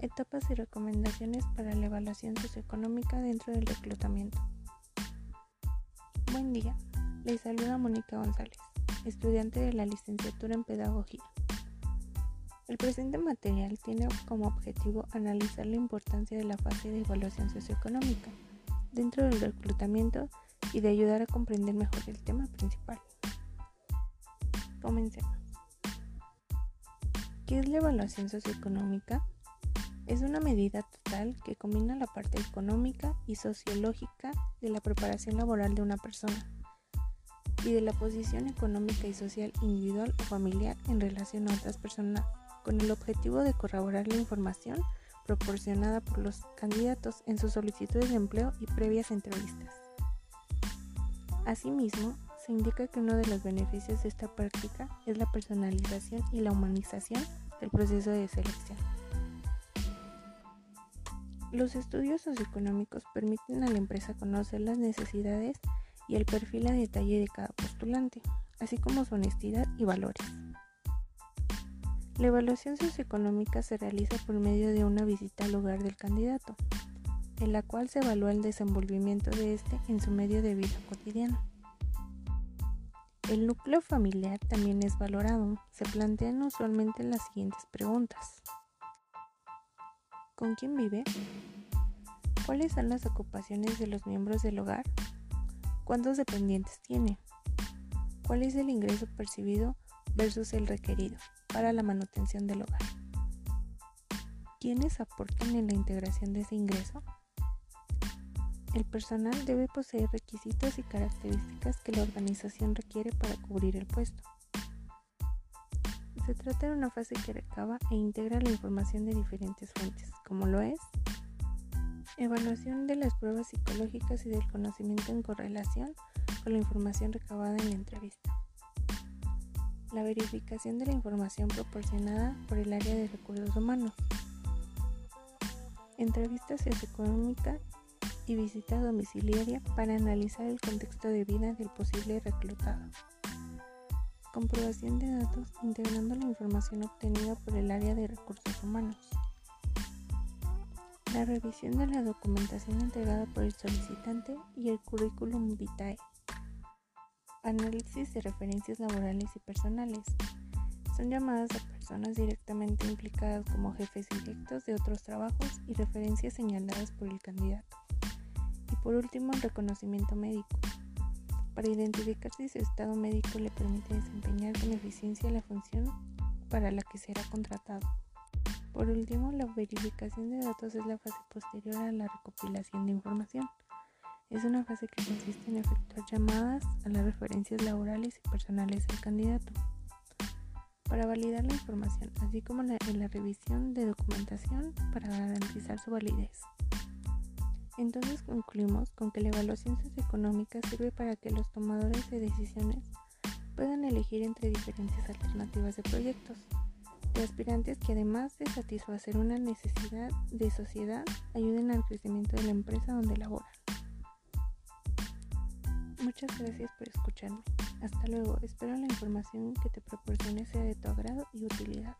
Etapas y recomendaciones para la evaluación socioeconómica dentro del reclutamiento. Buen día, les saluda Mónica González, estudiante de la licenciatura en Pedagogía. El presente material tiene como objetivo analizar la importancia de la fase de evaluación socioeconómica dentro del reclutamiento y de ayudar a comprender mejor el tema principal. Comencemos. ¿Qué es la evaluación socioeconómica? Es una medida total que combina la parte económica y sociológica de la preparación laboral de una persona y de la posición económica y social individual o familiar en relación a otras personas con el objetivo de corroborar la información proporcionada por los candidatos en sus solicitudes de empleo y previas entrevistas. Asimismo, se indica que uno de los beneficios de esta práctica es la personalización y la humanización del proceso de selección. Los estudios socioeconómicos permiten a la empresa conocer las necesidades y el perfil a detalle de cada postulante, así como su honestidad y valores. La evaluación socioeconómica se realiza por medio de una visita al hogar del candidato, en la cual se evalúa el desenvolvimiento de éste en su medio de vida cotidiano. El núcleo familiar también es valorado. Se plantean usualmente las siguientes preguntas. ¿Con quién vive? ¿Cuáles son las ocupaciones de los miembros del hogar? ¿Cuántos dependientes tiene? ¿Cuál es el ingreso percibido versus el requerido para la manutención del hogar? ¿Quiénes aportan en la integración de ese ingreso? El personal debe poseer requisitos y características que la organización requiere para cubrir el puesto. Se trata de una fase que recaba e integra la información de diferentes fuentes, como lo es evaluación de las pruebas psicológicas y del conocimiento en correlación con la información recabada en la entrevista. La verificación de la información proporcionada por el área de recursos humanos. Entrevista socioeconómica y visita domiciliaria para analizar el contexto de vida del posible reclutado comprobación de datos integrando la información obtenida por el área de recursos humanos. La revisión de la documentación entregada por el solicitante y el currículum vitae. Análisis de referencias laborales y personales. Son llamadas a personas directamente implicadas como jefes directos de otros trabajos y referencias señaladas por el candidato. Y por último, el reconocimiento médico para identificar si su estado médico le permite desempeñar con eficiencia la función para la que será contratado. Por último, la verificación de datos es la fase posterior a la recopilación de información. Es una fase que consiste en efectuar llamadas a las referencias laborales y personales del candidato para validar la información, así como en la revisión de documentación para garantizar su validez. Entonces concluimos con que la evaluación socioeconómica sirve para que los tomadores de decisiones puedan elegir entre diferentes alternativas de proyectos de aspirantes que además de satisfacer una necesidad de sociedad ayuden al crecimiento de la empresa donde laboran. Muchas gracias por escucharme. Hasta luego. Espero la información que te proporcione sea de tu agrado y utilidad.